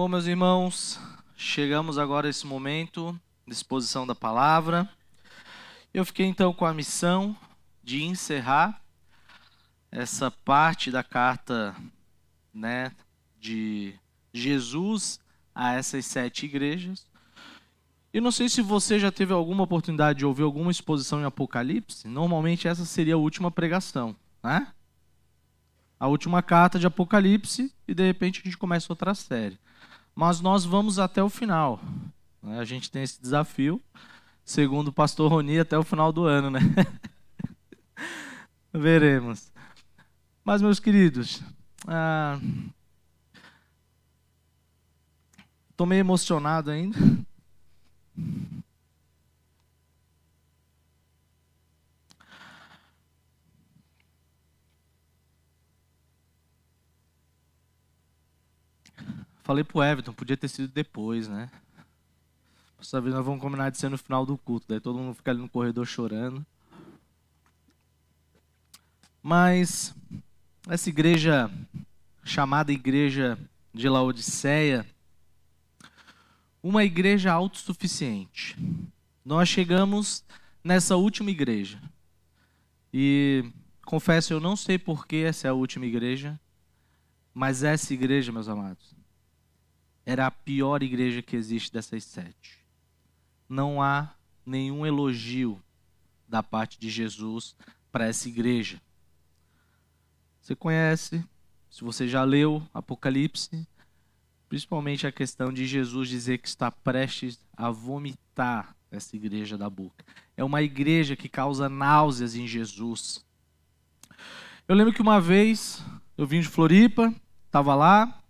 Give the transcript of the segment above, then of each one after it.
Bom, meus irmãos, chegamos agora a esse momento de exposição da palavra. Eu fiquei então com a missão de encerrar essa parte da carta, né, de Jesus a essas sete igrejas. E não sei se você já teve alguma oportunidade de ouvir alguma exposição em Apocalipse. Normalmente essa seria a última pregação, né? A última carta de Apocalipse e de repente a gente começa outra série mas nós vamos até o final. Né? A gente tem esse desafio, segundo o pastor Roni, até o final do ano, né? Veremos. Mas, meus queridos, estou ah, meio emocionado ainda. Falei pro Everton, podia ter sido depois, né? Dessa vez nós vamos combinar de ser no final do culto, daí todo mundo fica ali no corredor chorando. Mas essa igreja chamada igreja de Laodiceia, uma igreja autossuficiente. Nós chegamos nessa última igreja. E confesso, eu não sei por que essa é a última igreja, mas essa igreja, meus amados, era a pior igreja que existe dessas sete. Não há nenhum elogio da parte de Jesus para essa igreja. Você conhece, se você já leu Apocalipse, principalmente a questão de Jesus dizer que está prestes a vomitar essa igreja da boca. É uma igreja que causa náuseas em Jesus. Eu lembro que uma vez eu vim de Floripa, estava lá,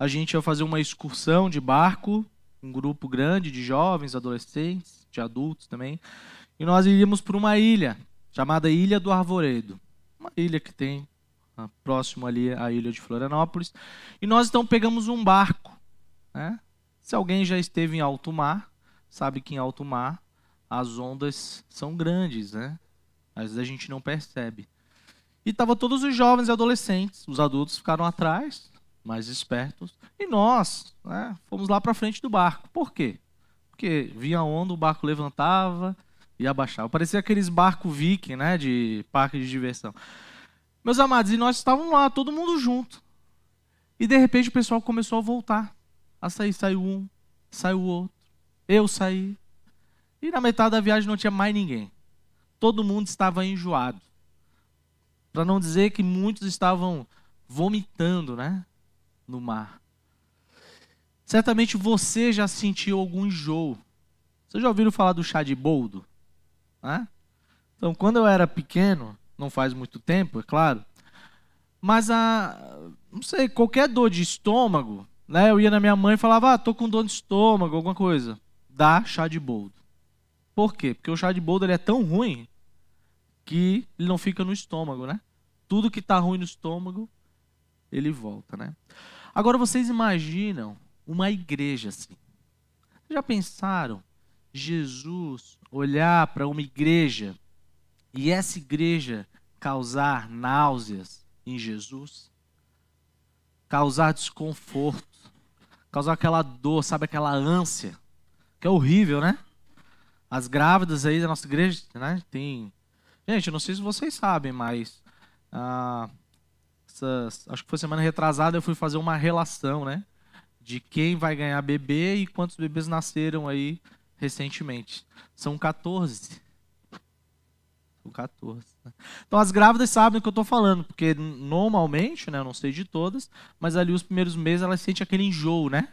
a gente ia fazer uma excursão de barco, um grupo grande de jovens, adolescentes, de adultos também, e nós iríamos para uma ilha chamada Ilha do Arvoredo, uma ilha que tem ah, próximo ali à ilha de Florianópolis, e nós então pegamos um barco. Né? Se alguém já esteve em alto mar, sabe que em alto mar as ondas são grandes, né? Às vezes a gente não percebe. E tava todos os jovens e adolescentes, os adultos ficaram atrás, mais espertos. E nós né, fomos lá para frente do barco. Por quê? Porque vinha onda, o barco levantava e abaixava. Parecia aqueles barcos viking, né, de parque de diversão. Meus amados, e nós estávamos lá, todo mundo junto. E de repente o pessoal começou a voltar. A sair, saiu um, saiu outro. Eu saí. E na metade da viagem não tinha mais ninguém. Todo mundo estava enjoado. Para não dizer que muitos estavam vomitando, né? No mar. Certamente você já sentiu algum enjoo. Vocês já ouviram falar do chá de boldo? Né? Então, quando eu era pequeno, não faz muito tempo, é claro, mas a, não sei, qualquer dor de estômago, né? Eu ia na minha mãe e falava, ah, tô com dor de estômago, alguma coisa. Dá chá de boldo. Por quê? Porque o chá de boldo ele é tão ruim que ele não fica no estômago, né? Tudo que está ruim no estômago, ele volta, né? Agora vocês imaginam uma igreja assim. Já pensaram Jesus olhar para uma igreja e essa igreja causar náuseas em Jesus? Causar desconforto, causar aquela dor, sabe aquela ânsia, que é horrível, né? As grávidas aí da nossa igreja, né? Tem. Gente, eu não sei se vocês sabem, mas ah, essas, acho que foi semana retrasada, eu fui fazer uma relação, né? De quem vai ganhar bebê e quantos bebês nasceram aí recentemente. São 14. São 14. Né? Então as grávidas sabem o que eu estou falando, porque normalmente, né, eu não sei de todas, mas ali os primeiros meses elas sentem aquele enjoo, né?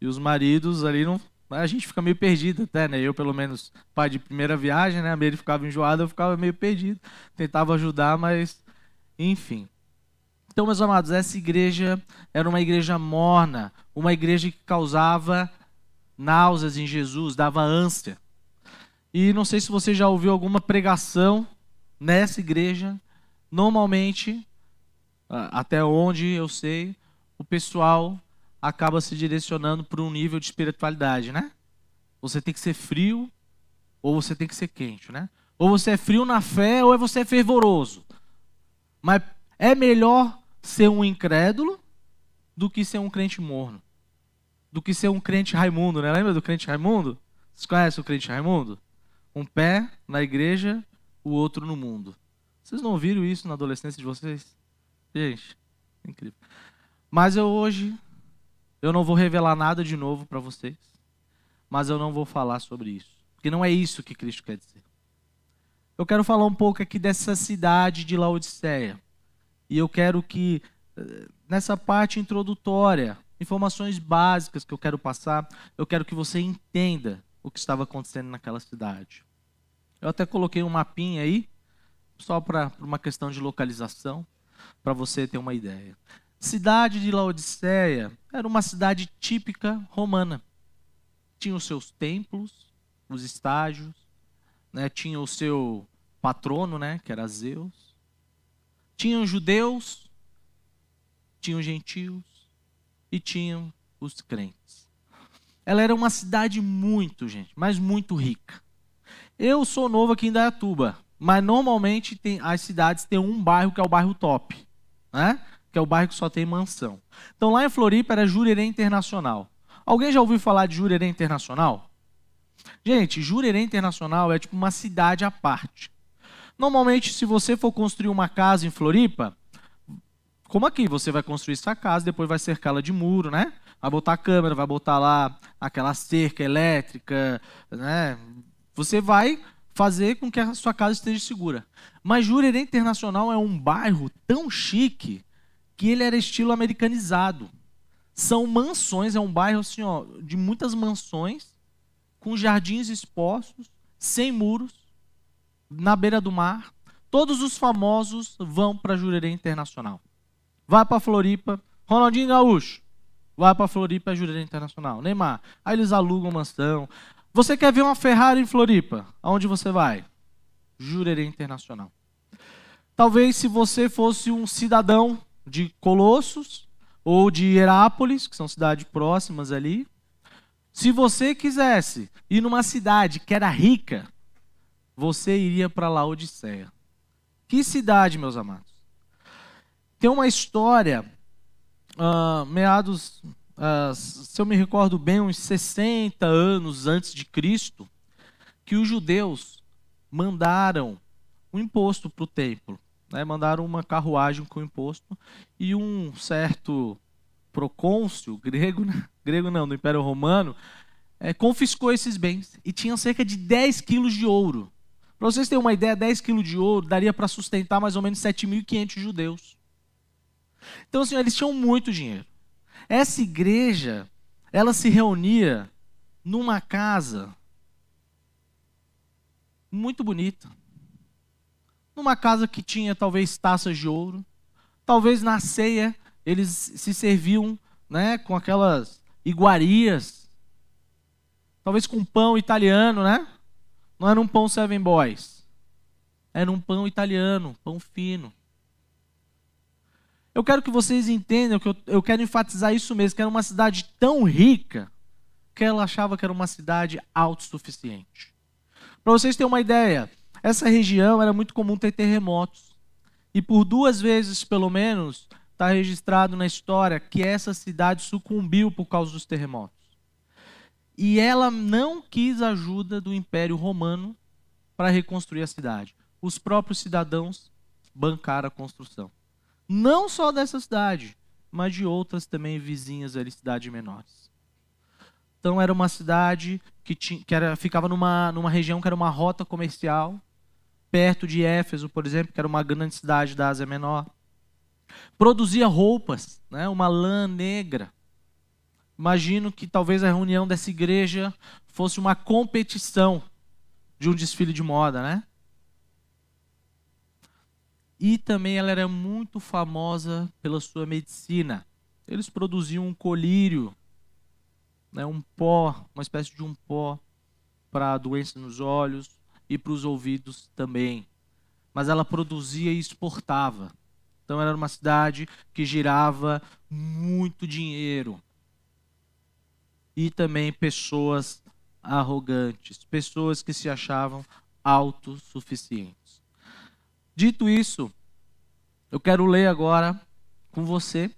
E os maridos ali não. A gente fica meio perdido até, né? Eu, pelo menos, pai de primeira viagem, né? A Mary ficava enjoada, eu ficava meio perdido. Tentava ajudar, mas enfim. Então, meus amados, essa igreja era uma igreja morna, uma igreja que causava náuseas em Jesus, dava ânsia. E não sei se você já ouviu alguma pregação nessa igreja. Normalmente, até onde eu sei, o pessoal acaba se direcionando para um nível de espiritualidade, né? Você tem que ser frio ou você tem que ser quente, né? Ou você é frio na fé ou você é fervoroso. Mas é melhor ser um incrédulo do que ser um crente morno. do que ser um crente Raimundo, né? Lembra do crente Raimundo? Vocês conhecem o crente Raimundo? Um pé na igreja, o outro no mundo. Vocês não ouviram isso na adolescência de vocês? Gente, incrível. Mas eu hoje, eu não vou revelar nada de novo para vocês, mas eu não vou falar sobre isso, porque não é isso que Cristo quer dizer. Eu quero falar um pouco aqui dessa cidade de Laodiceia. E eu quero que, eh, nessa parte introdutória, informações básicas que eu quero passar, eu quero que você entenda o que estava acontecendo naquela cidade. Eu até coloquei um mapinha aí, só para uma questão de localização, para você ter uma ideia. Cidade de Laodiceia era uma cidade típica romana. Tinha os seus templos, os estágios, né? tinha o seu patrono, né? que era Zeus. Tinham judeus, tinham gentios e tinham os crentes. Ela era uma cidade muito, gente, mas muito rica. Eu sou novo aqui em Dayatuba, mas normalmente tem, as cidades têm um bairro que é o bairro top, né? que é o bairro que só tem mansão. Então lá em Floripa era Jurerê Internacional. Alguém já ouviu falar de Jurerê Internacional? Gente, Jurerê Internacional é tipo uma cidade à parte. Normalmente, se você for construir uma casa em Floripa, como aqui, você vai construir sua casa, depois vai cercá-la de muro, né? Vai botar a câmera, vai botar lá aquela cerca elétrica, né? Você vai fazer com que a sua casa esteja segura. Mas Jurerê Internacional é um bairro tão chique que ele era estilo americanizado. São mansões, é um bairro assim, ó, de muitas mansões, com jardins expostos, sem muros, na beira do mar. Todos os famosos vão para Jurerê Internacional. Vai para Floripa, Ronaldinho Gaúcho, vai para Floripa, Jurerê Internacional. Neymar, aí eles alugam mansão. Você quer ver uma Ferrari em Floripa? Aonde você vai? Jurerê Internacional. Talvez se você fosse um cidadão de Colossos ou de Herápolis, que são cidades próximas ali. Se você quisesse ir numa cidade que era rica, você iria para Laodiceia. Que cidade, meus amados? Tem uma história, uh, meados, uh, se eu me recordo bem, uns 60 anos antes de Cristo, que os judeus mandaram um imposto para o templo né, mandaram uma carruagem com imposto e um certo procônsul grego, né, grego não, do Império Romano, é, confiscou esses bens e tinham cerca de 10 quilos de ouro. Para vocês terem uma ideia, 10 quilos de ouro daria para sustentar mais ou menos 7.500 judeus. Então, assim, eles tinham muito dinheiro. Essa igreja, ela se reunia numa casa muito bonita numa casa que tinha talvez taças de ouro. Talvez na ceia eles se serviam né, com aquelas iguarias. Talvez com pão italiano, né? Não era um pão Seven Boys. Era um pão italiano, pão fino. Eu quero que vocês entendam que eu, eu quero enfatizar isso mesmo, que era uma cidade tão rica que ela achava que era uma cidade autossuficiente. Para vocês terem uma ideia, essa região era muito comum ter terremotos. E por duas vezes, pelo menos, está registrado na história que essa cidade sucumbiu por causa dos terremotos. E ela não quis ajuda do Império Romano para reconstruir a cidade. Os próprios cidadãos bancaram a construção. Não só dessa cidade, mas de outras também vizinhas ali, cidades menores. Então era uma cidade que, tinha, que era, ficava numa, numa região que era uma rota comercial perto de Éfeso, por exemplo, que era uma grande cidade da Ásia Menor. Produzia roupas, né, uma lã negra. Imagino que talvez a reunião dessa igreja fosse uma competição de um desfile de moda, né? E também ela era muito famosa pela sua medicina. Eles produziam um colírio, né, um pó, uma espécie de um pó para doenças nos olhos, e para os ouvidos também. Mas ela produzia e exportava. Então era uma cidade que girava muito dinheiro. E também pessoas arrogantes, pessoas que se achavam autossuficientes. Dito isso, eu quero ler agora com você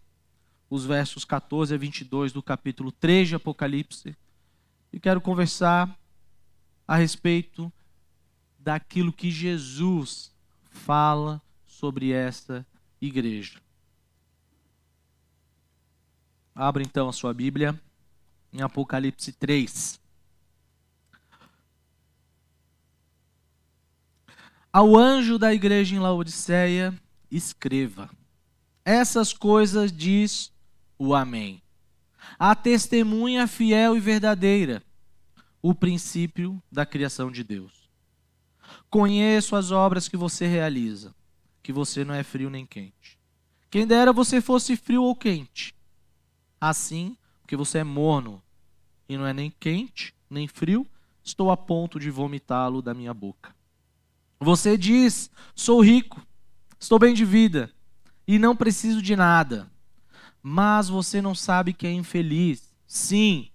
os versos 14 a 22 do capítulo 3 de Apocalipse e quero conversar a respeito daquilo que Jesus fala sobre essa igreja. Abra então a sua Bíblia em Apocalipse 3. Ao anjo da igreja em Laodiceia, escreva: Essas coisas diz o Amém. A testemunha fiel e verdadeira, o princípio da criação de Deus. Conheço as obras que você realiza, que você não é frio nem quente. Quem dera você fosse frio ou quente. Assim, porque você é morno e não é nem quente, nem frio, estou a ponto de vomitá-lo da minha boca. Você diz: sou rico, estou bem de vida e não preciso de nada mas você não sabe que é infeliz. Sim,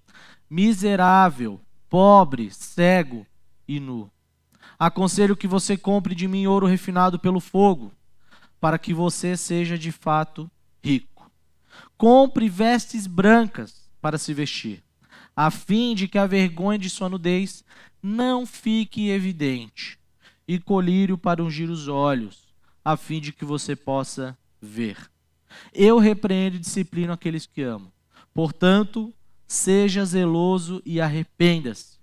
miserável, pobre, cego e nu. Aconselho que você compre de mim ouro refinado pelo fogo, para que você seja de fato rico. Compre vestes brancas para se vestir, a fim de que a vergonha de sua nudez não fique evidente, e colírio para ungir os olhos, a fim de que você possa ver. Eu repreendo e disciplino aqueles que amo. Portanto, seja zeloso e arrependa-se.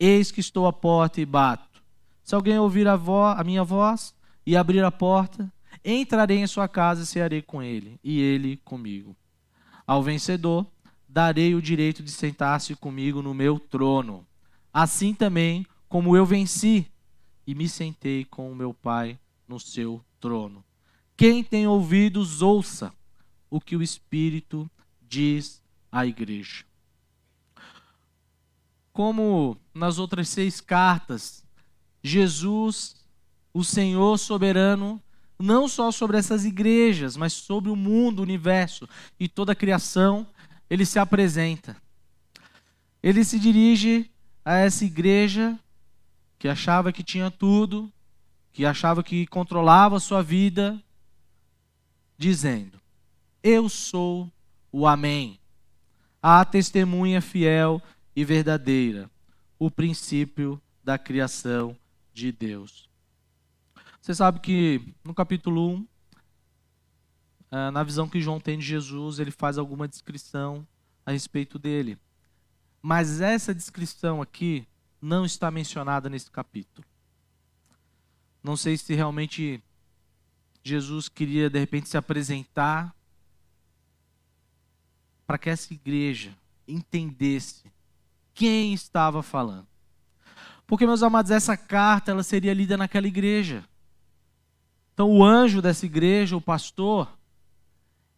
Eis que estou à porta e bato. Se alguém ouvir a, a minha voz e abrir a porta, entrarei em sua casa e cearei com ele, e ele comigo. Ao vencedor, darei o direito de sentar-se comigo no meu trono. Assim também como eu venci e me sentei com o meu Pai no seu trono. Quem tem ouvidos, ouça o que o Espírito diz à igreja. Como nas outras seis cartas, Jesus, o Senhor soberano, não só sobre essas igrejas, mas sobre o mundo, o universo e toda a criação, ele se apresenta. Ele se dirige a essa igreja que achava que tinha tudo, que achava que controlava a sua vida, dizendo: Eu sou o Amém, a testemunha fiel e verdadeira, o princípio da criação de Deus. Você sabe que no capítulo 1, eh, na visão que João tem de Jesus, ele faz alguma descrição a respeito dele. Mas essa descrição aqui não está mencionada nesse capítulo. Não sei se realmente Jesus queria de repente se apresentar para que essa igreja entendesse quem estava falando. Porque, meus amados, essa carta ela seria lida naquela igreja. Então, o anjo dessa igreja, o pastor,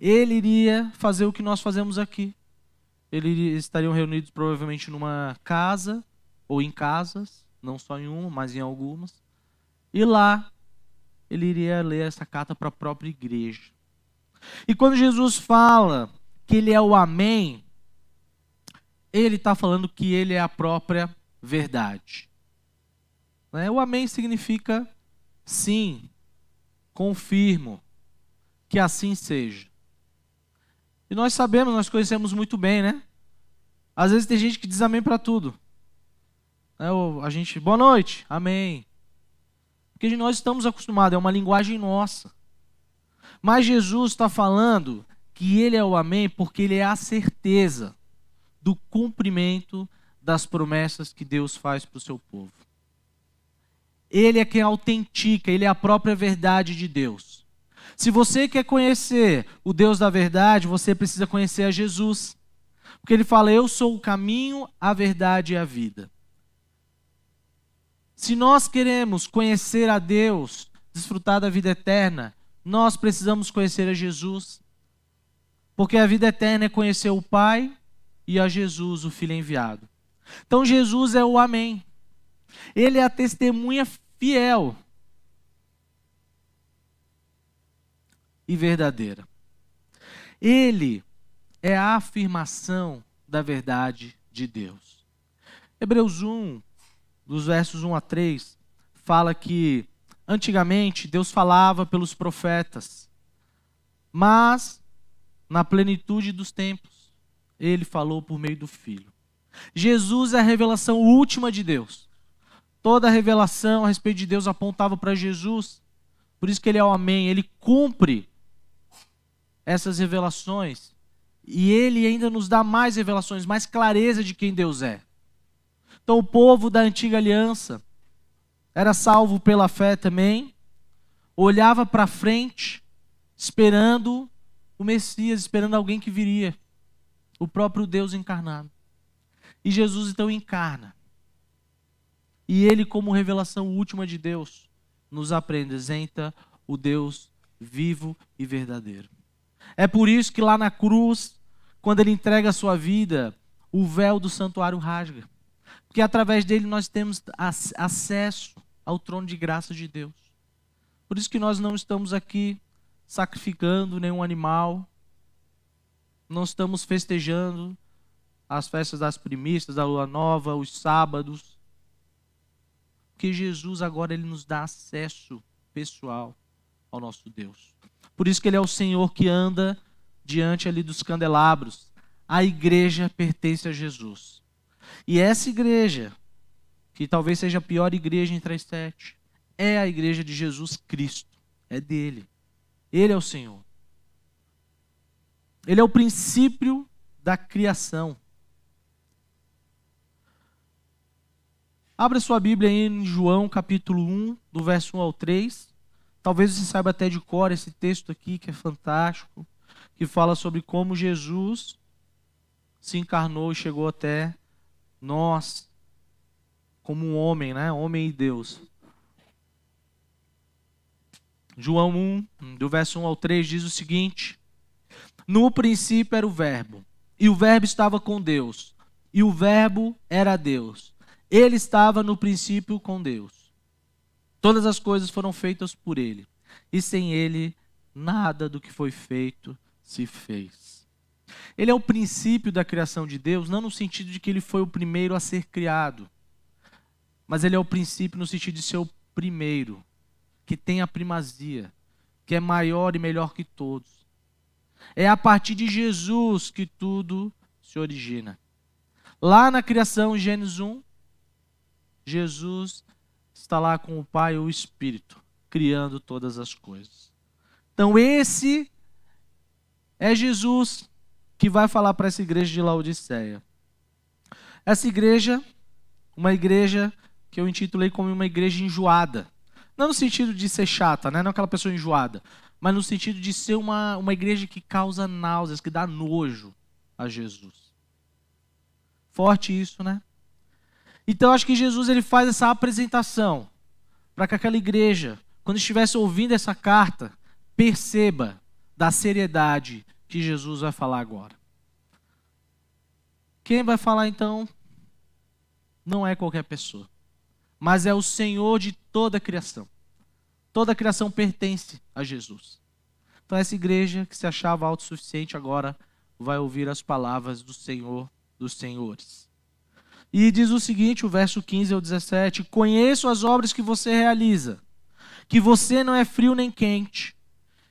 ele iria fazer o que nós fazemos aqui. Eles estariam reunidos provavelmente numa casa ou em casas, não só em uma, mas em algumas. E lá ele iria ler essa carta para a própria igreja. E quando Jesus fala que ele é o Amém, ele está falando que ele é a própria verdade. Né? O Amém significa sim, confirmo, que assim seja. E nós sabemos, nós conhecemos muito bem, né? Às vezes tem gente que diz amém para tudo. Né? A gente, boa noite, amém. Porque nós estamos acostumados, é uma linguagem nossa. Mas Jesus está falando que Ele é o Amém porque Ele é a certeza do cumprimento das promessas que Deus faz para o seu povo. Ele é quem autentica, Ele é a própria verdade de Deus. Se você quer conhecer o Deus da verdade, você precisa conhecer a Jesus. Porque Ele fala: Eu sou o caminho, a verdade e a vida. Se nós queremos conhecer a Deus, desfrutar da vida eterna, nós precisamos conhecer a Jesus. Porque a vida eterna é conhecer o Pai e a Jesus, o Filho enviado. Então Jesus é o Amém. Ele é a testemunha fiel e verdadeira. Ele é a afirmação da verdade de Deus. Hebreus 1, dos versos 1 a 3, fala que antigamente Deus falava pelos profetas, mas na plenitude dos tempos, ele falou por meio do Filho. Jesus é a revelação última de Deus. Toda a revelação a respeito de Deus apontava para Jesus. Por isso que ele é o Amém. Ele cumpre essas revelações. E ele ainda nos dá mais revelações, mais clareza de quem Deus é. Então, o povo da antiga aliança era salvo pela fé também, olhava para frente, esperando o Messias, esperando alguém que viria, o próprio Deus encarnado. E Jesus então encarna. E ele, como revelação última de Deus, nos apresenta o Deus vivo e verdadeiro. É por isso que lá na cruz, quando ele entrega a sua vida, o véu do santuário rasga. Porque através dele nós temos acesso ao trono de graça de Deus. Por isso que nós não estamos aqui sacrificando nenhum animal, não estamos festejando as festas das primícias, da lua nova, os sábados. Porque Jesus agora ele nos dá acesso pessoal ao nosso Deus. Por isso que ele é o Senhor que anda diante ali dos candelabros. A igreja pertence a Jesus. E essa igreja, que talvez seja a pior igreja as sete, é a igreja de Jesus Cristo. É dele. Ele é o Senhor. Ele é o princípio da criação. Abra sua Bíblia aí em João capítulo 1, do verso 1 ao 3. Talvez você saiba até de cor esse texto aqui, que é fantástico, que fala sobre como Jesus se encarnou e chegou até nós, como um homem, né? Homem e Deus. João 1, do verso 1 ao 3, diz o seguinte: No princípio era o Verbo, e o Verbo estava com Deus, e o Verbo era Deus. Ele estava no princípio com Deus. Todas as coisas foram feitas por ele, e sem ele, nada do que foi feito se fez. Ele é o princípio da criação de Deus, não no sentido de que ele foi o primeiro a ser criado, mas ele é o princípio no sentido de ser o primeiro que tem a primazia, que é maior e melhor que todos. É a partir de Jesus que tudo se origina. Lá na criação, em Gênesis 1, Jesus está lá com o Pai o Espírito, criando todas as coisas. Então, esse é Jesus que vai falar para essa igreja de Laodiceia. Essa igreja, uma igreja que eu intitulei como uma igreja enjoada. Não no sentido de ser chata, né? não aquela pessoa enjoada, mas no sentido de ser uma, uma igreja que causa náuseas, que dá nojo a Jesus. Forte isso, né? Então acho que Jesus ele faz essa apresentação para que aquela igreja, quando estivesse ouvindo essa carta, perceba da seriedade que Jesus vai falar agora. Quem vai falar então não é qualquer pessoa mas é o Senhor de toda a criação. Toda a criação pertence a Jesus. Então, essa igreja que se achava autossuficiente agora vai ouvir as palavras do Senhor dos Senhores. E diz o seguinte, o verso 15 ao 17: Conheço as obras que você realiza, que você não é frio nem quente.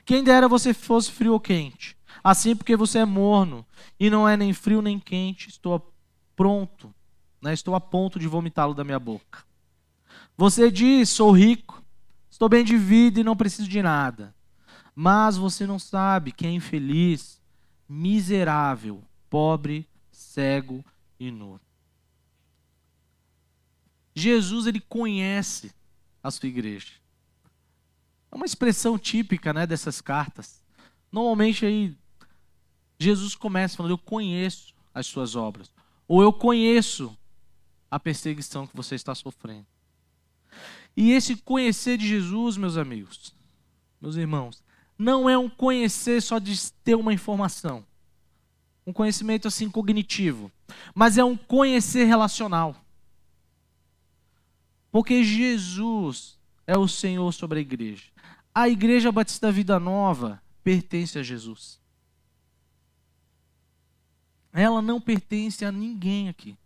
Quem dera você fosse frio ou quente. Assim, porque você é morno e não é nem frio nem quente, estou pronto, né? estou a ponto de vomitá-lo da minha boca. Você diz: sou rico, estou bem de vida e não preciso de nada. Mas você não sabe que é infeliz, miserável, pobre, cego e nu. Jesus ele conhece a sua igreja. É uma expressão típica, né, dessas cartas. Normalmente aí Jesus começa falando: "Eu conheço as suas obras", ou "Eu conheço a perseguição que você está sofrendo". E esse conhecer de Jesus, meus amigos, meus irmãos, não é um conhecer só de ter uma informação, um conhecimento assim cognitivo, mas é um conhecer relacional. Porque Jesus é o Senhor sobre a igreja. A Igreja Batista Vida Nova pertence a Jesus. Ela não pertence a ninguém aqui.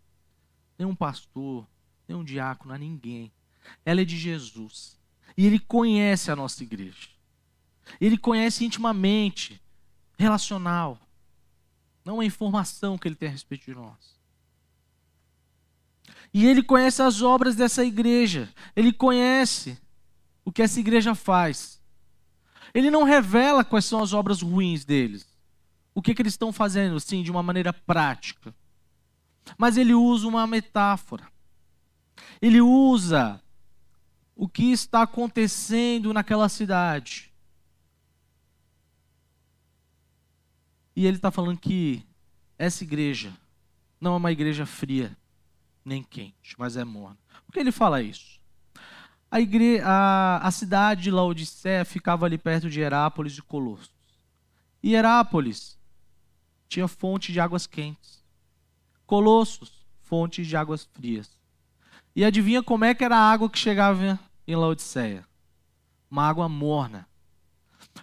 Nenhum pastor, nenhum diácono, a ninguém ela é de Jesus. E ele conhece a nossa igreja. Ele conhece intimamente, relacional. não uma informação que ele tem a respeito de nós. E ele conhece as obras dessa igreja, ele conhece o que essa igreja faz. Ele não revela quais são as obras ruins deles, o que, que eles estão fazendo, sim, de uma maneira prática. Mas ele usa uma metáfora. Ele usa o que está acontecendo naquela cidade. E ele está falando que essa igreja não é uma igreja fria nem quente, mas é morna. Por que ele fala isso? A, igre... a, a cidade de Laodicea ficava ali perto de Herápolis e Colossos. E Herápolis tinha fonte de águas quentes. Colossos, fonte de águas frias. E adivinha como é que era a água que chegava em Laodiceia? Uma água morna.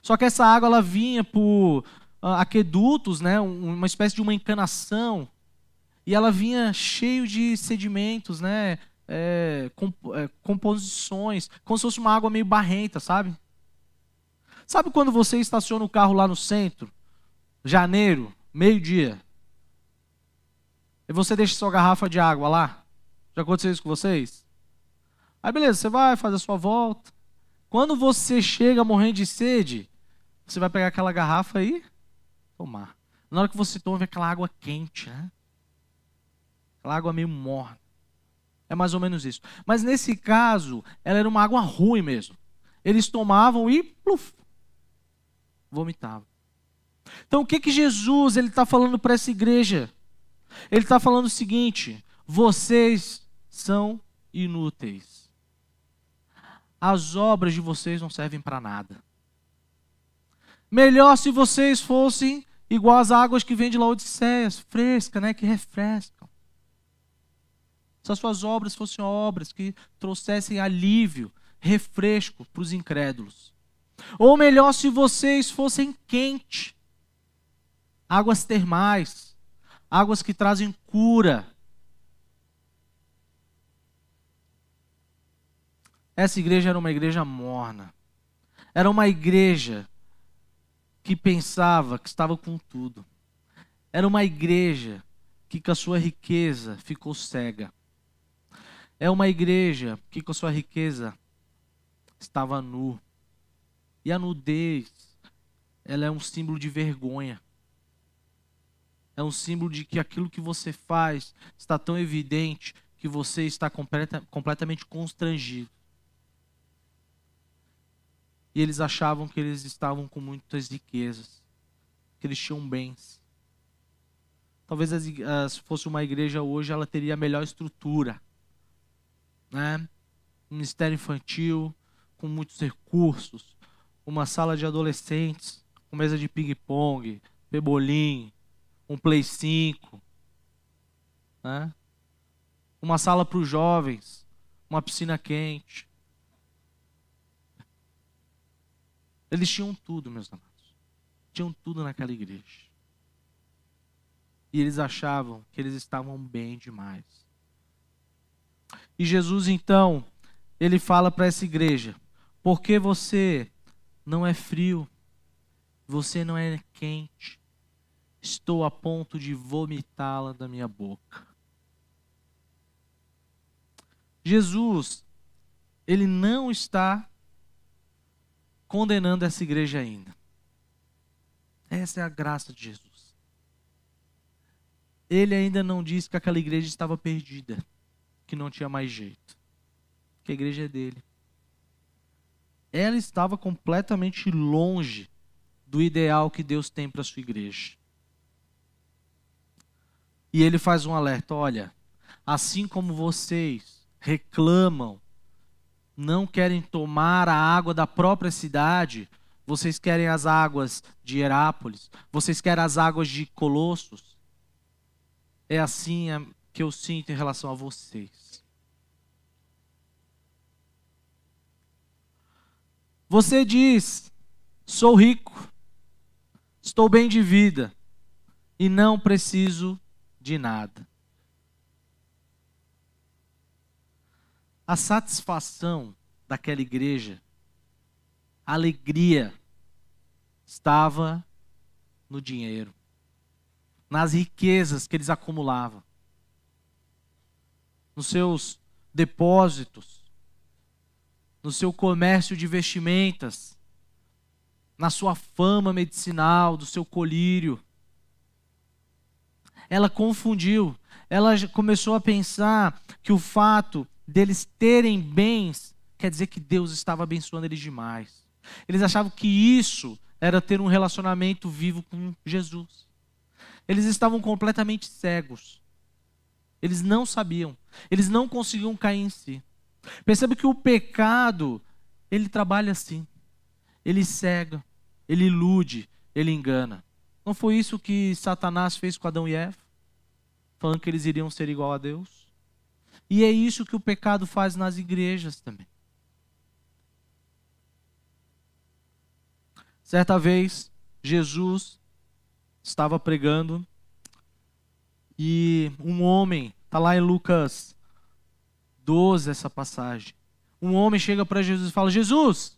Só que essa água ela vinha por uh, aquedutos, né, uma espécie de uma encanação, e ela vinha cheio de sedimentos, né, é, comp é, composições, como se fosse uma água meio barrenta, sabe? Sabe quando você estaciona o carro lá no centro, janeiro, meio-dia, e você deixa sua garrafa de água lá? Já aconteceu isso com vocês? Aí beleza, você vai, faz a sua volta. Quando você chega morrendo de sede, você vai pegar aquela garrafa aí tomar. Na hora que você toma, aquela água quente, né? Aquela água meio morna. É mais ou menos isso. Mas nesse caso, ela era uma água ruim mesmo. Eles tomavam e pluf, vomitavam. Então o que que Jesus ele está falando para essa igreja? Ele está falando o seguinte: vocês são inúteis. As obras de vocês não servem para nada. Melhor se vocês fossem igual as águas que vêm de Laodiceia, fresca, né, que refrescam. Se as suas obras fossem obras que trouxessem alívio, refresco para os incrédulos. Ou melhor, se vocês fossem quente, águas termais, águas que trazem cura. Essa igreja era uma igreja morna. Era uma igreja que pensava que estava com tudo. Era uma igreja que com a sua riqueza ficou cega. É uma igreja que com sua riqueza estava nu. E a nudez, ela é um símbolo de vergonha. É um símbolo de que aquilo que você faz está tão evidente que você está completa, completamente constrangido. E eles achavam que eles estavam com muitas riquezas, que eles tinham bens. Talvez se fosse uma igreja hoje, ela teria a melhor estrutura. Né? Um ministério infantil, com muitos recursos, uma sala de adolescentes, com mesa de ping-pong, pebolim, um Play 5, né? uma sala para os jovens, uma piscina quente. Eles tinham tudo, meus amados. Tinham tudo naquela igreja. E eles achavam que eles estavam bem demais. E Jesus, então, ele fala para essa igreja: porque você não é frio, você não é quente, estou a ponto de vomitá-la da minha boca. Jesus, ele não está condenando essa igreja ainda. Essa é a graça de Jesus. Ele ainda não disse que aquela igreja estava perdida, que não tinha mais jeito. Que a igreja é dele. Ela estava completamente longe do ideal que Deus tem para sua igreja. E ele faz um alerta: olha, assim como vocês reclamam não querem tomar a água da própria cidade, vocês querem as águas de Herápolis, vocês querem as águas de Colossos. É assim que eu sinto em relação a vocês. Você diz: sou rico, estou bem de vida e não preciso de nada. a satisfação daquela igreja, a alegria estava no dinheiro. nas riquezas que eles acumulavam, nos seus depósitos, no seu comércio de vestimentas, na sua fama medicinal, do seu colírio. Ela confundiu. Ela começou a pensar que o fato deles terem bens quer dizer que Deus estava abençoando eles demais. Eles achavam que isso era ter um relacionamento vivo com Jesus. Eles estavam completamente cegos. Eles não sabiam. Eles não conseguiam cair em si. Perceba que o pecado, ele trabalha assim. Ele cega, ele ilude, ele engana. Não foi isso que Satanás fez com Adão e Eva? Falando que eles iriam ser igual a Deus? E é isso que o pecado faz nas igrejas também. Certa vez, Jesus estava pregando e um homem, está lá em Lucas 12 essa passagem. Um homem chega para Jesus e fala: Jesus,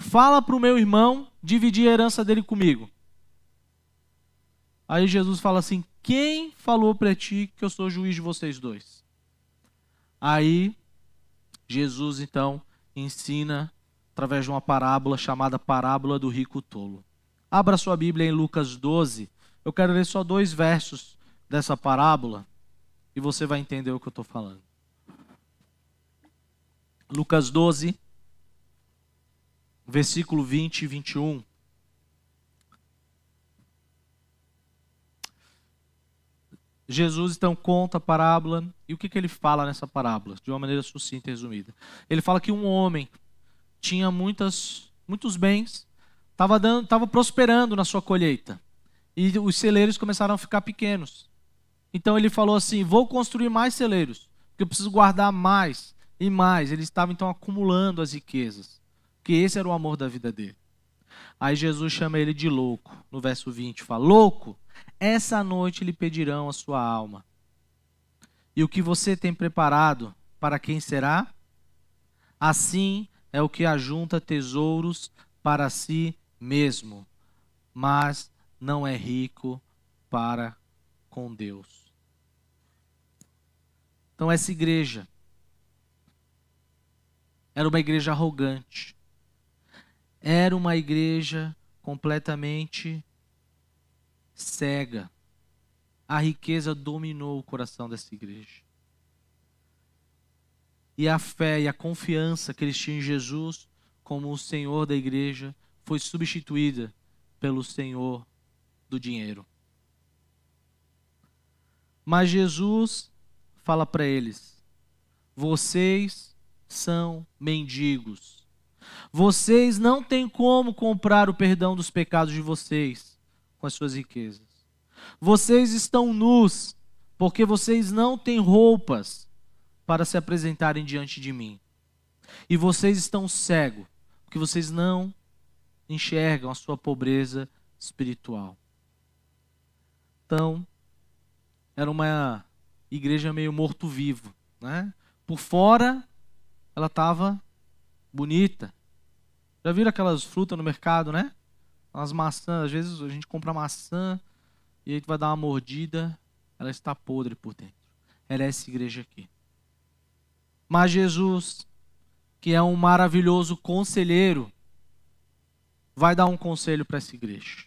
Fala para o meu irmão dividir a herança dele comigo. Aí Jesus fala assim: Quem falou para ti que eu sou juiz de vocês dois? Aí Jesus então ensina através de uma parábola chamada Parábola do Rico Tolo. Abra sua Bíblia em Lucas 12. Eu quero ler só dois versos dessa parábola e você vai entender o que eu estou falando. Lucas 12, versículo 20 e 21. Jesus então conta a parábola e o que, que ele fala nessa parábola, de uma maneira sucinta e resumida. Ele fala que um homem tinha muitas, muitos bens, estava prosperando na sua colheita e os celeiros começaram a ficar pequenos. Então ele falou assim: vou construir mais celeiros, porque eu preciso guardar mais e mais. Ele estava então acumulando as riquezas que esse era o amor da vida dele. Aí Jesus chama ele de louco, no verso 20, fala: Louco, essa noite lhe pedirão a sua alma. E o que você tem preparado, para quem será? Assim é o que ajunta tesouros para si mesmo, mas não é rico para com Deus. Então, essa igreja era uma igreja arrogante, era uma igreja completamente cega. A riqueza dominou o coração dessa igreja. E a fé e a confiança que eles tinham em Jesus como o Senhor da igreja foi substituída pelo Senhor do dinheiro. Mas Jesus fala para eles: vocês são mendigos vocês não têm como comprar o perdão dos pecados de vocês com as suas riquezas. Vocês estão nus, porque vocês não têm roupas para se apresentarem diante de mim. E vocês estão cegos, porque vocês não enxergam a sua pobreza espiritual. Então, era uma igreja meio morto-vivo, né? Por fora, ela estava bonita, já viram aquelas frutas no mercado, né? As maçãs, às vezes a gente compra maçã e aí vai dar uma mordida, ela está podre por dentro. Ela é essa igreja aqui. Mas Jesus, que é um maravilhoso conselheiro, vai dar um conselho para essa igreja.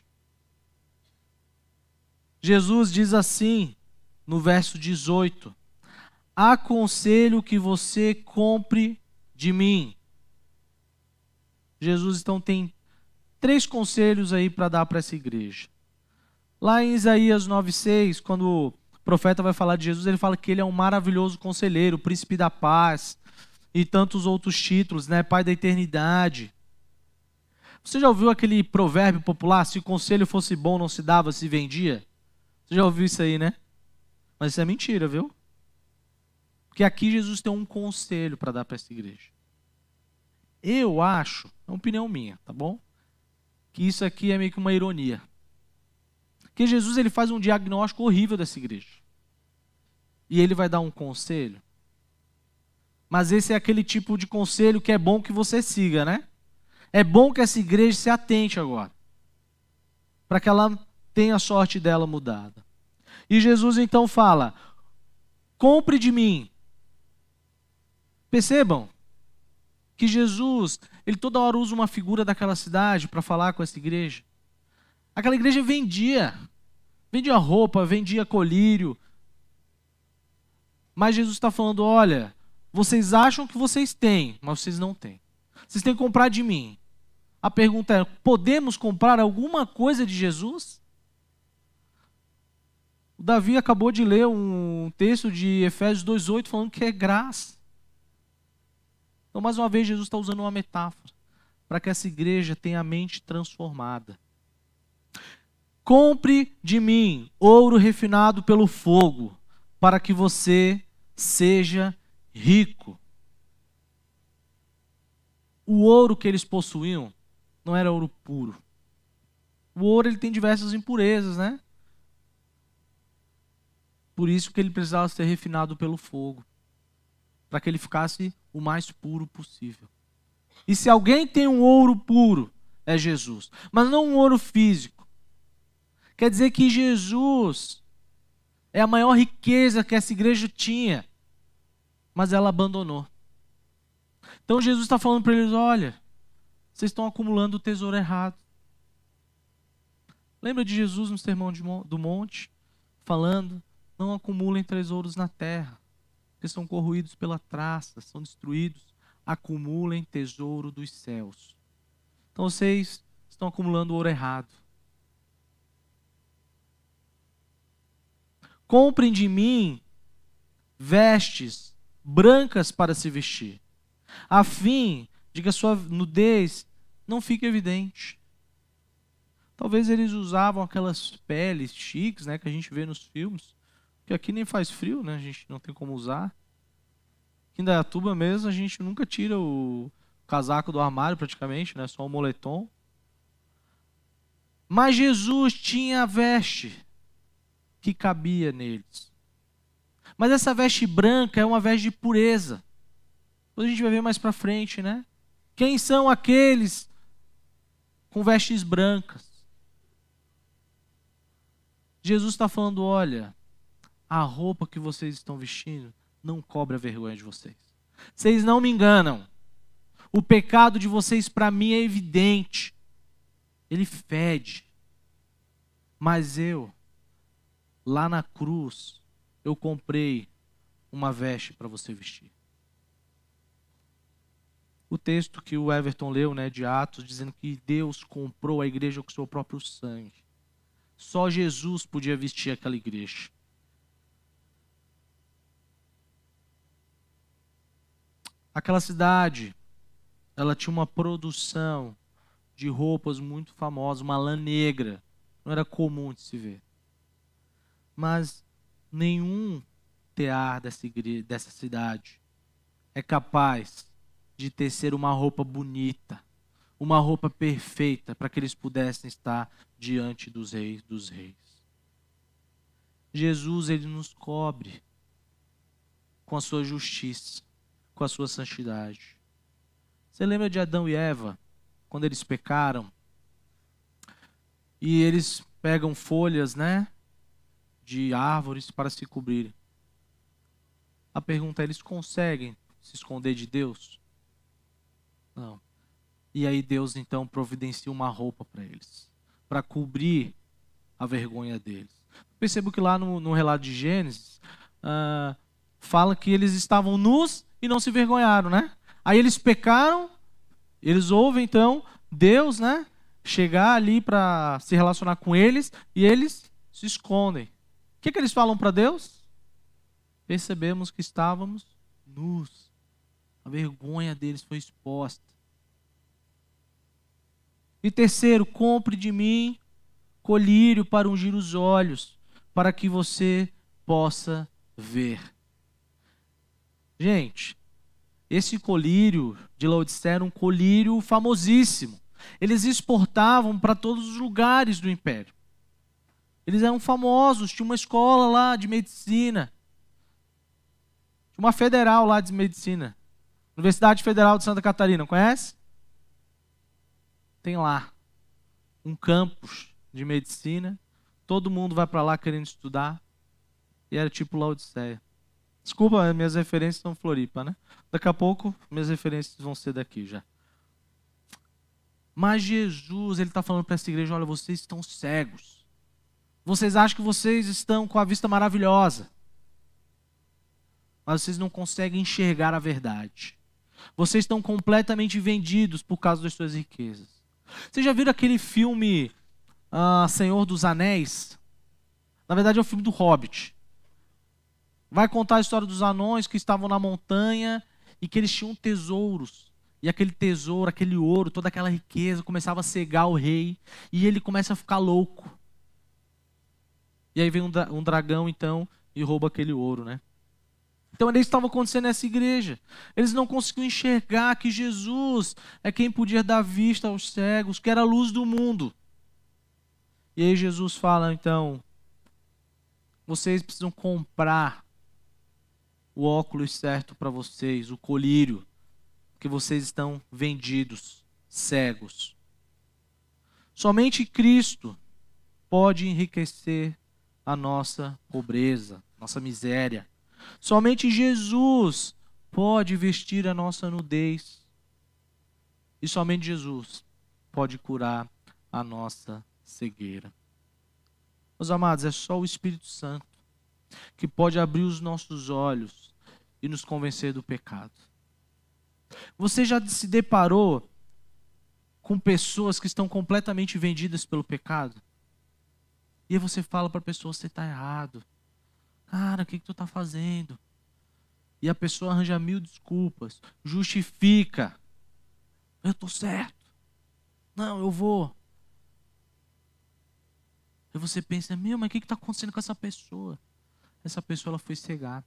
Jesus diz assim, no verso 18: Aconselho que você compre de mim Jesus então tem três conselhos aí para dar para essa igreja. Lá em Isaías 9:6, quando o profeta vai falar de Jesus, ele fala que ele é um maravilhoso conselheiro, príncipe da paz e tantos outros títulos, né, pai da eternidade. Você já ouviu aquele provérbio popular, se o conselho fosse bom não se dava, se vendia? Você já ouviu isso aí, né? Mas isso é mentira, viu? Porque aqui Jesus tem um conselho para dar para essa igreja. Eu acho, é uma opinião minha, tá bom? Que isso aqui é meio que uma ironia. Que Jesus ele faz um diagnóstico horrível dessa igreja. E ele vai dar um conselho. Mas esse é aquele tipo de conselho que é bom que você siga, né? É bom que essa igreja se atente agora. Para que ela tenha a sorte dela mudada. E Jesus então fala: compre de mim. Percebam que Jesus, ele toda hora usa uma figura daquela cidade para falar com essa igreja. Aquela igreja vendia, vendia roupa, vendia colírio. Mas Jesus está falando: olha, vocês acham que vocês têm, mas vocês não têm. Vocês têm que comprar de mim. A pergunta é: podemos comprar alguma coisa de Jesus? O Davi acabou de ler um texto de Efésios 2,8 falando que é graça. Então, mais uma vez, Jesus está usando uma metáfora para que essa igreja tenha a mente transformada. Compre de mim ouro refinado pelo fogo, para que você seja rico. O ouro que eles possuíam não era ouro puro. O ouro ele tem diversas impurezas, né? Por isso que ele precisava ser refinado pelo fogo, para que ele ficasse o mais puro possível. E se alguém tem um ouro puro, é Jesus, mas não um ouro físico. Quer dizer que Jesus é a maior riqueza que essa igreja tinha, mas ela abandonou. Então Jesus está falando para eles: olha, vocês estão acumulando o tesouro errado. Lembra de Jesus no Sermão do Monte, falando: não acumulem tesouros na terra, que são corroídos pela traça, são destruídos. Acumulem tesouro dos céus. Então vocês estão acumulando ouro errado. Comprem de mim vestes brancas para se vestir, a fim de que a sua nudez não fique evidente. Talvez eles usavam aquelas peles chiques, né, que a gente vê nos filmes, que aqui nem faz frio, né? A gente não tem como usar. Aqui em Dayatuba mesmo, a gente nunca tira o casaco do armário praticamente, né? Só o moletom. Mas Jesus tinha a veste que cabia neles. Mas essa veste branca é uma veste de pureza. Depois a gente vai ver mais para frente, né? Quem são aqueles com vestes brancas? Jesus está falando: olha, a roupa que vocês estão vestindo não cobre a vergonha de vocês. Vocês não me enganam. O pecado de vocês para mim é evidente. Ele fede. Mas eu, lá na cruz, eu comprei uma veste para você vestir o texto que o Everton leu, né, de Atos, dizendo que Deus comprou a igreja com seu próprio sangue. Só Jesus podia vestir aquela igreja. Aquela cidade, ela tinha uma produção de roupas muito famosa, uma lã negra. Não era comum de se ver. Mas nenhum tear dessa, igreja, dessa cidade é capaz de tecer uma roupa bonita, uma roupa perfeita para que eles pudessem estar diante dos reis dos reis. Jesus ele nos cobre com a sua justiça, com a sua santidade. Você lembra de Adão e Eva quando eles pecaram? E eles pegam folhas, né, de árvores para se cobrir. A pergunta é: eles conseguem se esconder de Deus? Não. E aí Deus então providencia uma roupa para eles, para cobrir a vergonha deles. Percebo que lá no, no relato de Gênesis, uh, fala que eles estavam nus e não se vergonharam, né? Aí eles pecaram, eles ouvem então Deus, né? Chegar ali para se relacionar com eles e eles se escondem. O que, que eles falam para Deus? Percebemos que estávamos nus. A vergonha deles foi exposta. E terceiro, compre de mim colírio para ungir os olhos, para que você possa ver. Gente, esse colírio de Laodicea era um colírio famosíssimo. Eles exportavam para todos os lugares do império. Eles eram famosos, tinha uma escola lá de medicina. Tinha uma federal lá de medicina. Universidade Federal de Santa Catarina, conhece? Tem lá um campus de medicina todo mundo vai para lá querendo estudar. E era tipo Laodiceia. Desculpa, minhas referências são Floripa, né? Daqui a pouco, minhas referências vão ser daqui já. Mas Jesus, ele está falando para essa igreja: olha, vocês estão cegos. Vocês acham que vocês estão com a vista maravilhosa. Mas vocês não conseguem enxergar a verdade. Vocês estão completamente vendidos por causa das suas riquezas. Vocês já viram aquele filme uh, Senhor dos Anéis? Na verdade, é o filme do Hobbit. Vai contar a história dos anões que estavam na montanha e que eles tinham tesouros. E aquele tesouro, aquele ouro, toda aquela riqueza começava a cegar o rei. E ele começa a ficar louco. E aí vem um, um dragão, então, e rouba aquele ouro, né? Então era isso que estava acontecendo nessa igreja. Eles não conseguiam enxergar que Jesus é quem podia dar vista aos cegos, que era a luz do mundo. E aí Jesus fala, então, vocês precisam comprar o óculos certo para vocês, o colírio, que vocês estão vendidos, cegos. Somente Cristo pode enriquecer a nossa pobreza, nossa miséria. Somente Jesus pode vestir a nossa nudez. E somente Jesus pode curar a nossa cegueira. Meus amados, é só o Espírito Santo que pode abrir os nossos olhos e nos convencer do pecado. Você já se deparou com pessoas que estão completamente vendidas pelo pecado? E aí você fala para a pessoa: você está errado. Cara, o que, que tu está fazendo? E a pessoa arranja mil desculpas, justifica. Eu estou certo. Não, eu vou. E você pensa, meu, mas o que está acontecendo com essa pessoa? Essa pessoa ela foi cegada.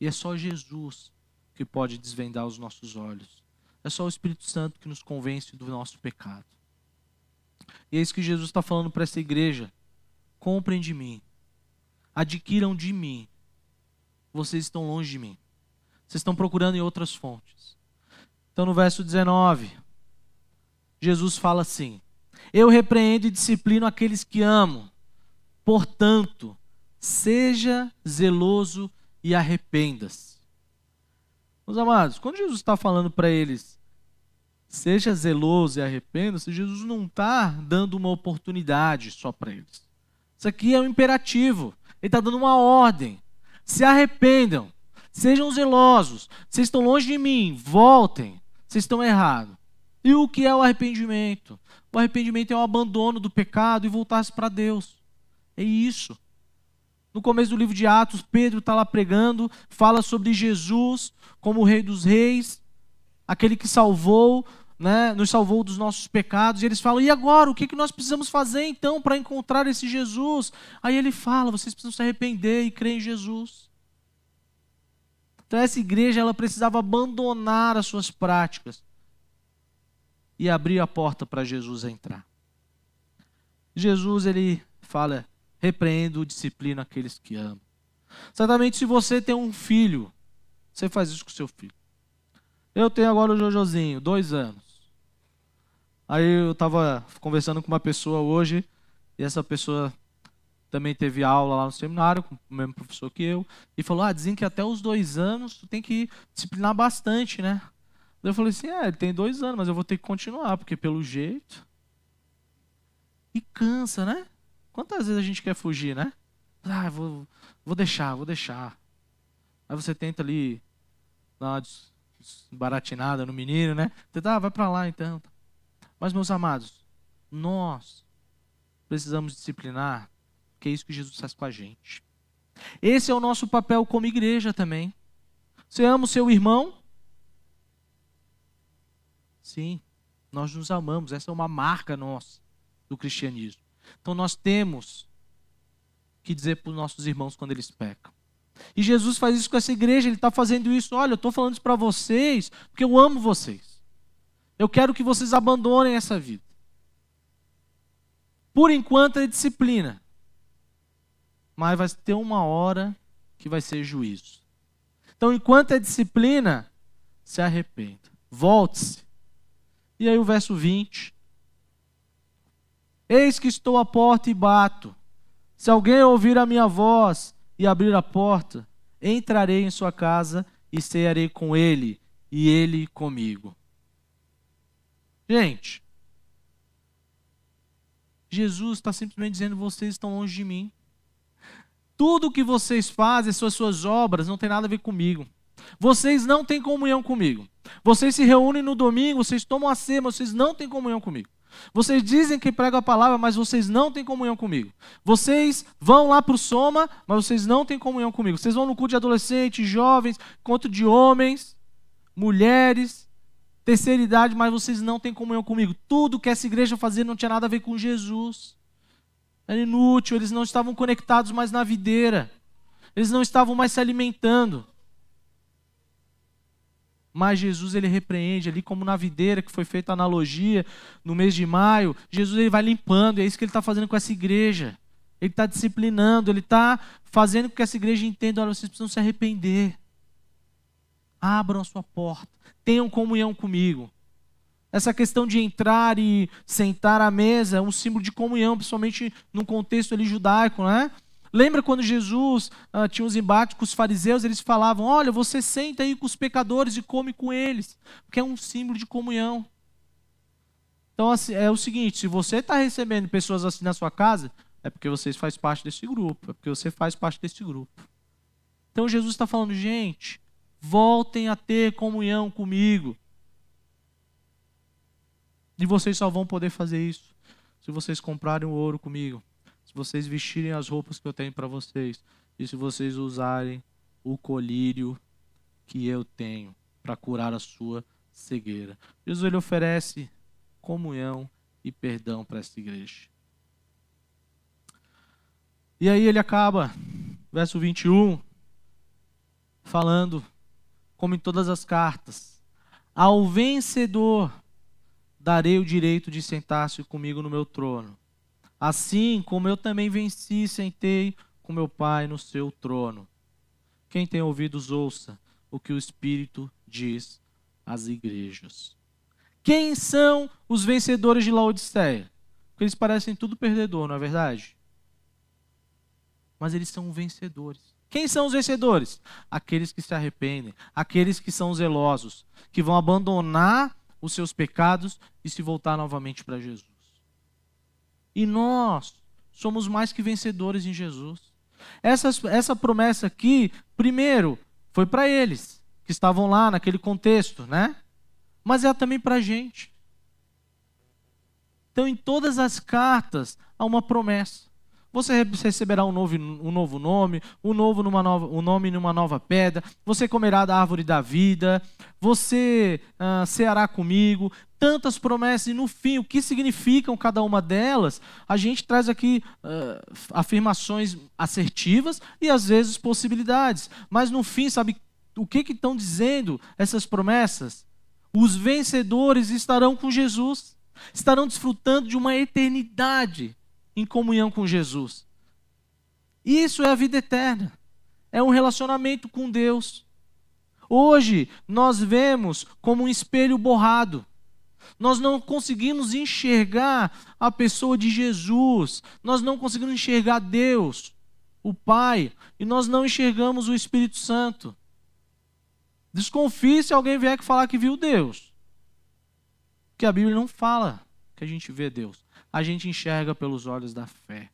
E é só Jesus que pode desvendar os nossos olhos. É só o Espírito Santo que nos convence do nosso pecado. E é isso que Jesus está falando para essa igreja. Comprem de mim. Adquiram de mim. Vocês estão longe de mim. Vocês estão procurando em outras fontes. Então, no verso 19, Jesus fala assim: Eu repreendo e disciplino aqueles que amo. Portanto, seja zeloso e arrependa-se. Meus amados, quando Jesus está falando para eles, Seja zeloso e arrependa-se. Jesus não está dando uma oportunidade só para eles. Isso aqui é um imperativo. Ele está dando uma ordem. Se arrependam. Sejam zelosos. Vocês estão longe de mim. Voltem. Vocês estão errados. E o que é o arrependimento? O arrependimento é o abandono do pecado e voltar-se para Deus. É isso. No começo do livro de Atos, Pedro está lá pregando, fala sobre Jesus como o Rei dos Reis, aquele que salvou, né, nos salvou dos nossos pecados. E eles falam: e agora? O que, que nós precisamos fazer então para encontrar esse Jesus? Aí ele fala: vocês precisam se arrepender e crer em Jesus. Então essa igreja ela precisava abandonar as suas práticas e abrir a porta para Jesus entrar. Jesus ele fala: repreendo, disciplina aqueles que amam. Certamente se você tem um filho, você faz isso com seu filho. Eu tenho agora o Jojozinho, dois anos. Aí eu estava conversando com uma pessoa hoje, e essa pessoa também teve aula lá no seminário, com o mesmo professor que eu, e falou: Ah, dizem que até os dois anos tu tem que disciplinar bastante, né? Eu falei assim: É, ele tem dois anos, mas eu vou ter que continuar, porque pelo jeito. E cansa, né? Quantas vezes a gente quer fugir, né? Ah, vou, vou deixar, vou deixar. Aí você tenta ali dar uma baratinada no menino, né? Você ah, vai para lá então. Mas, meus amados, nós precisamos disciplinar, que é isso que Jesus faz com a gente. Esse é o nosso papel como igreja também. Você ama o seu irmão? Sim, nós nos amamos, essa é uma marca nossa do cristianismo. Então nós temos que dizer para os nossos irmãos quando eles pecam. E Jesus faz isso com essa igreja, ele está fazendo isso. Olha, eu estou falando isso para vocês, porque eu amo vocês. Eu quero que vocês abandonem essa vida. Por enquanto é disciplina. Mas vai ter uma hora que vai ser juízo. Então, enquanto é disciplina, se arrependa. Volte-se. E aí o verso 20. Eis que estou à porta e bato. Se alguém ouvir a minha voz e abrir a porta, entrarei em sua casa e cearei com ele e ele comigo. Gente, Jesus está simplesmente dizendo: vocês estão longe de mim. Tudo que vocês fazem, suas, suas obras, não tem nada a ver comigo. Vocês não têm comunhão comigo. Vocês se reúnem no domingo, vocês tomam a mas vocês não têm comunhão comigo. Vocês dizem que pregam a palavra, mas vocês não têm comunhão comigo. Vocês vão lá para o Soma, mas vocês não têm comunhão comigo. Vocês vão no culto de adolescentes, jovens, encontro de homens, mulheres, terceira idade, mas vocês não têm comunhão comigo. Tudo que essa igreja fazia não tinha nada a ver com Jesus. Era inútil, eles não estavam conectados mais na videira. Eles não estavam mais se alimentando. Mas Jesus ele repreende ali como na videira que foi feita a analogia no mês de maio. Jesus ele vai limpando, e é isso que ele está fazendo com essa igreja. Ele está disciplinando, ele está fazendo com que essa igreja entenda: olha, vocês precisam se arrepender. Abram a sua porta, tenham comunhão comigo. Essa questão de entrar e sentar à mesa é um símbolo de comunhão, principalmente num contexto ali judaico, né? Lembra quando Jesus uh, tinha os embates com os fariseus? Eles falavam: Olha, você senta aí com os pecadores e come com eles, porque é um símbolo de comunhão. Então, assim, é o seguinte: se você está recebendo pessoas assim na sua casa, é porque vocês fazem parte desse grupo, é porque você faz parte desse grupo. Então, Jesus está falando: gente, voltem a ter comunhão comigo. E vocês só vão poder fazer isso se vocês comprarem o ouro comigo se vocês vestirem as roupas que eu tenho para vocês e se vocês usarem o colírio que eu tenho para curar a sua cegueira. Jesus ele oferece comunhão e perdão para essa igreja. E aí ele acaba, verso 21, falando, como em todas as cartas, ao vencedor darei o direito de sentar-se comigo no meu trono Assim como eu também venci e sentei com meu Pai no seu trono. Quem tem ouvidos, ouça o que o Espírito diz às igrejas. Quem são os vencedores de Laodiceia? Porque eles parecem tudo perdedor, não é verdade? Mas eles são vencedores. Quem são os vencedores? Aqueles que se arrependem, aqueles que são zelosos, que vão abandonar os seus pecados e se voltar novamente para Jesus. E nós somos mais que vencedores em Jesus. Essa, essa promessa aqui, primeiro, foi para eles, que estavam lá naquele contexto, né? Mas é também para a gente. Então, em todas as cartas, há uma promessa. Você receberá um novo, um novo nome, um novo numa nova, um nome numa nova pedra. Você comerá da árvore da vida. Você uh, ceará comigo. Tantas promessas. E no fim, o que significam cada uma delas? A gente traz aqui uh, afirmações assertivas e às vezes possibilidades. Mas no fim, sabe o que, que estão dizendo essas promessas? Os vencedores estarão com Jesus. Estarão desfrutando de uma eternidade em comunhão com Jesus. Isso é a vida eterna. É um relacionamento com Deus. Hoje nós vemos como um espelho borrado. Nós não conseguimos enxergar a pessoa de Jesus. Nós não conseguimos enxergar Deus, o Pai, e nós não enxergamos o Espírito Santo. Desconfie se alguém vier que falar que viu Deus. Que a Bíblia não fala que a gente vê Deus a gente enxerga pelos olhos da fé.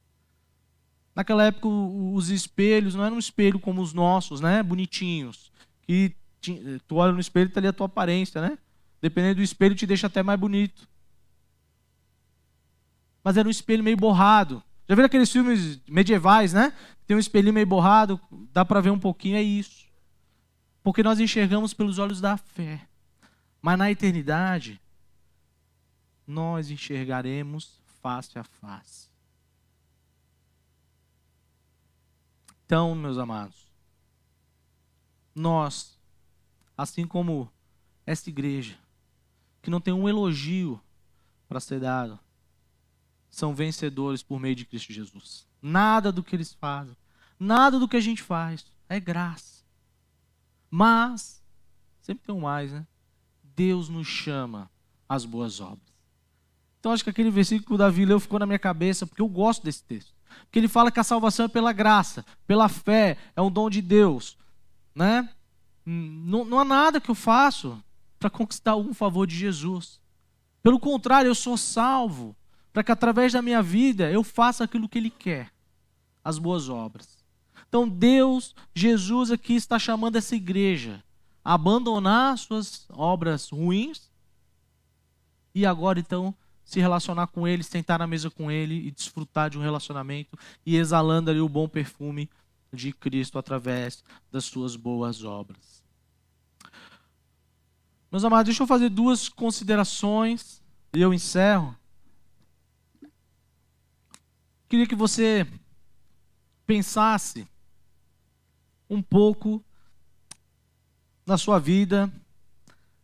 Naquela época, os espelhos não eram um espelho como os nossos, né? Bonitinhos. Que tu olha no espelho e tá ali a tua aparência, né? Dependendo do espelho, te deixa até mais bonito. Mas era um espelho meio borrado. Já viram aqueles filmes medievais, né? Tem um espelhinho meio borrado, dá para ver um pouquinho, é isso. Porque nós enxergamos pelos olhos da fé. Mas na eternidade, nós enxergaremos face a face. Então, meus amados, nós, assim como esta igreja, que não tem um elogio para ser dado, são vencedores por meio de Cristo Jesus. Nada do que eles fazem, nada do que a gente faz, é graça. Mas, sempre tem um mais, né? Deus nos chama às boas obras. Então acho que aquele versículo que o Davi leu ficou na minha cabeça, porque eu gosto desse texto. Porque ele fala que a salvação é pela graça, pela fé, é um dom de Deus. Né? Não, não há nada que eu faço para conquistar algum favor de Jesus. Pelo contrário, eu sou salvo para que através da minha vida eu faça aquilo que Ele quer, as boas obras. Então Deus, Jesus aqui está chamando essa igreja a abandonar suas obras ruins e agora então se relacionar com ele, sentar na mesa com ele e desfrutar de um relacionamento e exalando ali o bom perfume de Cristo através das suas boas obras. Meus amados, deixa eu fazer duas considerações e eu encerro. Queria que você pensasse um pouco na sua vida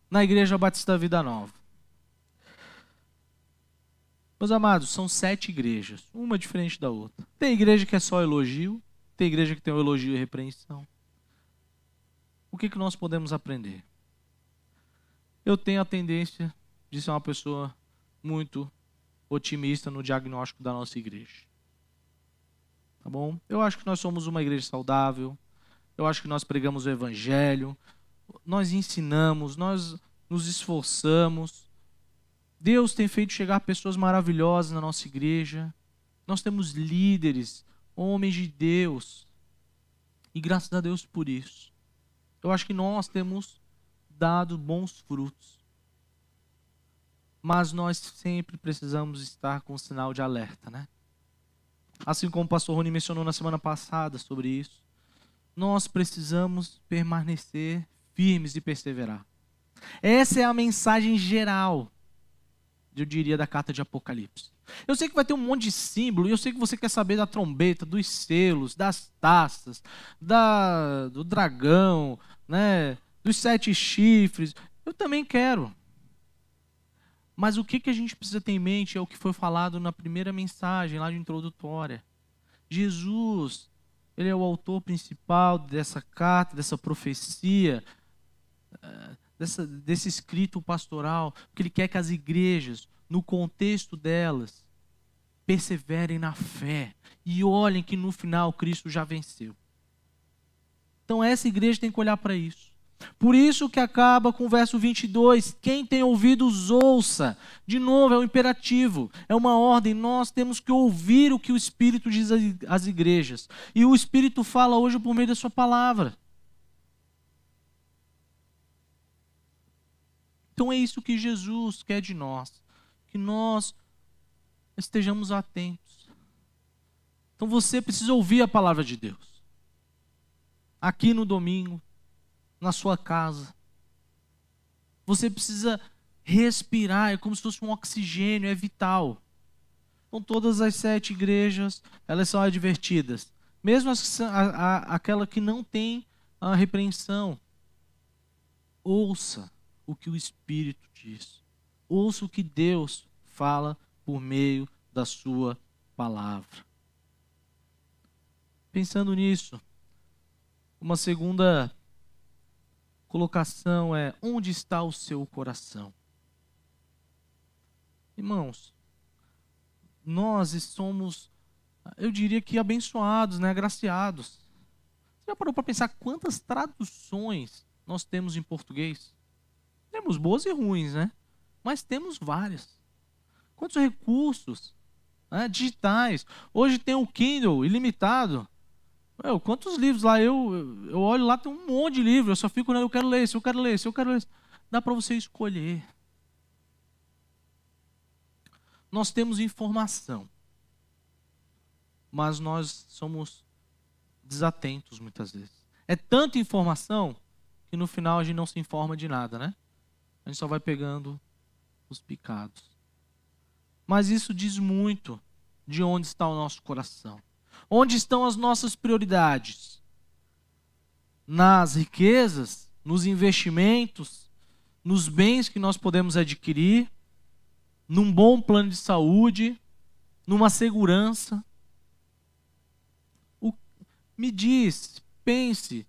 na Igreja Batista Vida Nova. Meus amados, são sete igrejas, uma diferente da outra. Tem igreja que é só elogio, tem igreja que tem o elogio e repreensão. O que, que nós podemos aprender? Eu tenho a tendência de ser uma pessoa muito otimista no diagnóstico da nossa igreja. Tá bom? Eu acho que nós somos uma igreja saudável. Eu acho que nós pregamos o evangelho. Nós ensinamos, nós nos esforçamos. Deus tem feito chegar pessoas maravilhosas na nossa igreja. Nós temos líderes, homens de Deus. E graças a Deus por isso. Eu acho que nós temos dado bons frutos. Mas nós sempre precisamos estar com um sinal de alerta, né? Assim como o pastor Rony mencionou na semana passada sobre isso. Nós precisamos permanecer firmes e perseverar. Essa é a mensagem geral eu diria, da carta de Apocalipse. Eu sei que vai ter um monte de símbolo, e eu sei que você quer saber da trombeta, dos selos, das taças, da, do dragão, né, dos sete chifres. Eu também quero. Mas o que, que a gente precisa ter em mente é o que foi falado na primeira mensagem, lá de introdutória. Jesus, ele é o autor principal dessa carta, dessa profecia. Dessa, desse escrito pastoral, porque ele quer que as igrejas, no contexto delas, perseverem na fé e olhem que no final Cristo já venceu. Então essa igreja tem que olhar para isso. Por isso que acaba com o verso 22, quem tem ouvidos ouça. De novo, é um imperativo, é uma ordem, nós temos que ouvir o que o Espírito diz às igrejas. E o Espírito fala hoje por meio da sua palavra. Então é isso que Jesus quer de nós, que nós estejamos atentos. Então você precisa ouvir a palavra de Deus. Aqui no domingo, na sua casa. Você precisa respirar, é como se fosse um oxigênio, é vital. Então todas as sete igrejas, elas são advertidas. Mesmo as, a, a, aquela que não tem a repreensão. Ouça o que o Espírito diz. Ouça o que Deus fala por meio da sua palavra. Pensando nisso, uma segunda colocação é: onde está o seu coração? Irmãos, nós somos, eu diria que abençoados, né, agraciados. Você já parou para pensar quantas traduções nós temos em português? Temos boas e ruins, né? Mas temos várias. Quantos recursos né, digitais? Hoje tem o Kindle ilimitado. Meu, quantos livros lá? Eu, eu olho lá, tem um monte de livros. Eu só fico, eu quero ler esse, eu quero ler esse, eu quero ler esse. Dá para você escolher. Nós temos informação, mas nós somos desatentos muitas vezes. É tanta informação que no final a gente não se informa de nada, né? A gente só vai pegando os picados. Mas isso diz muito de onde está o nosso coração. Onde estão as nossas prioridades? Nas riquezas, nos investimentos, nos bens que nós podemos adquirir, num bom plano de saúde, numa segurança. O, me diz, pense,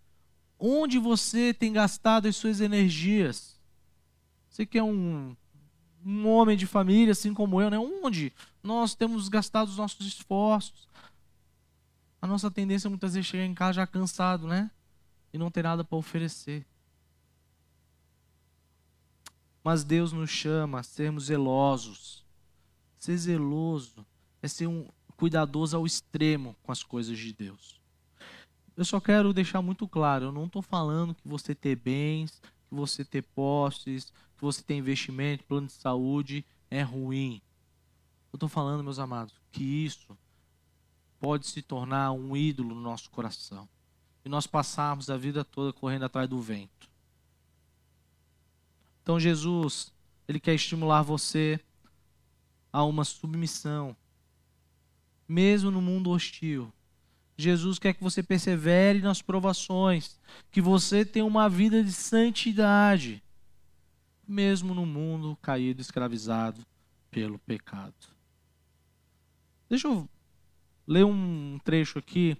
onde você tem gastado as suas energias? Você quer um, um homem de família, assim como eu, né? Onde nós temos gastado os nossos esforços. A nossa tendência muitas vezes é chegar em casa já cansado, né? E não ter nada para oferecer. Mas Deus nos chama a sermos zelosos. Ser zeloso é ser um cuidadoso ao extremo com as coisas de Deus. Eu só quero deixar muito claro, eu não estou falando que você ter bens, que você ter posses, que você ter investimento, plano de saúde é ruim. Eu estou falando, meus amados, que isso pode se tornar um ídolo no nosso coração. E nós passarmos a vida toda correndo atrás do vento. Então Jesus, ele quer estimular você a uma submissão, mesmo no mundo hostil. Jesus quer que você persevere nas provações, que você tenha uma vida de santidade, mesmo no mundo caído, escravizado pelo pecado. Deixa eu ler um trecho aqui.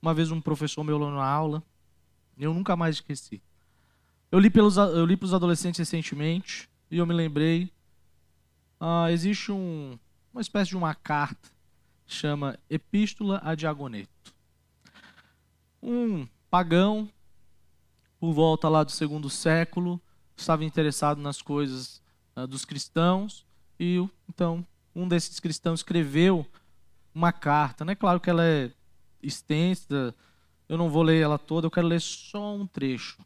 Uma vez um professor meu leu na aula, eu nunca mais esqueci. Eu li, pelos, eu li para os adolescentes recentemente e eu me lembrei. Ah, existe um, uma espécie de uma carta, chama Epístola a Diagoneto. Um pagão, por volta lá do segundo século, estava interessado nas coisas ah, dos cristãos e então um desses cristãos escreveu uma carta. Não é claro que ela é extensa, eu não vou ler ela toda, eu quero ler só um trecho.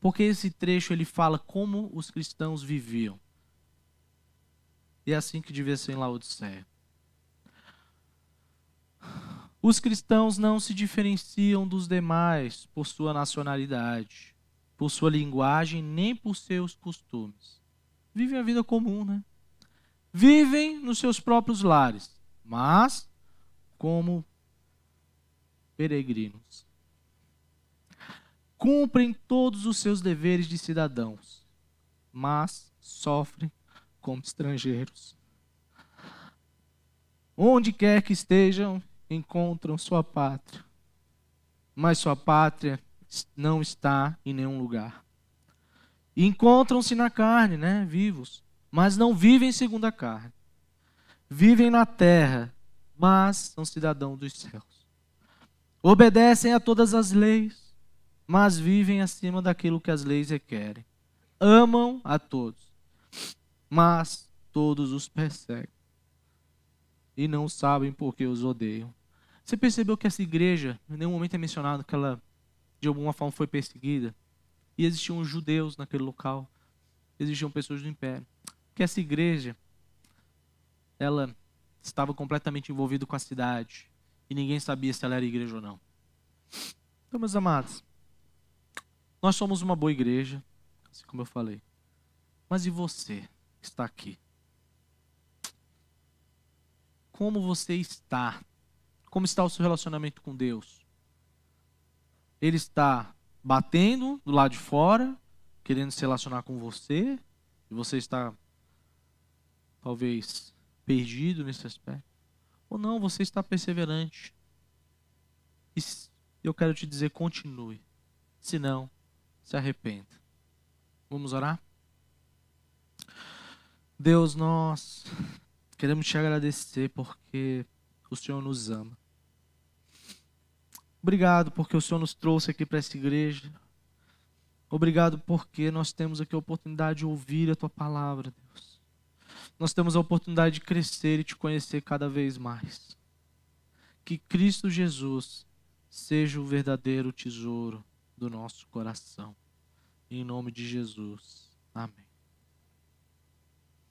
Porque esse trecho ele fala como os cristãos viviam. E é assim que devia ser em Laodiceia. Os cristãos não se diferenciam dos demais por sua nacionalidade, por sua linguagem, nem por seus costumes. Vivem a vida comum, né? Vivem nos seus próprios lares, mas como peregrinos cumprem todos os seus deveres de cidadãos, mas sofrem como estrangeiros. Onde quer que estejam, encontram sua pátria, mas sua pátria não está em nenhum lugar. Encontram-se na carne, né, vivos, mas não vivem segundo a carne. Vivem na terra, mas são cidadãos dos céus. Obedecem a todas as leis, mas vivem acima daquilo que as leis requerem. Amam a todos, mas todos os perseguem. E não sabem por que os odeiam. Você percebeu que essa igreja, em nenhum momento é mencionado que ela, de alguma forma, foi perseguida? E existiam judeus naquele local, existiam pessoas do império. Que essa igreja, ela estava completamente envolvida com a cidade. E ninguém sabia se ela era igreja ou não. Então, meus amados, nós somos uma boa igreja, assim como eu falei. Mas e você que está aqui? Como você está? Como está o seu relacionamento com Deus? Ele está batendo do lado de fora, querendo se relacionar com você, e você está talvez perdido nesse aspecto. Ou não, você está perseverante. E eu quero te dizer, continue. Se não, se arrependa. Vamos orar? Deus, nós queremos te agradecer porque o Senhor nos ama. Obrigado porque o Senhor nos trouxe aqui para essa igreja. Obrigado porque nós temos aqui a oportunidade de ouvir a tua palavra, Deus. Nós temos a oportunidade de crescer e te conhecer cada vez mais. Que Cristo Jesus seja o verdadeiro tesouro do nosso coração. Em nome de Jesus. Amém.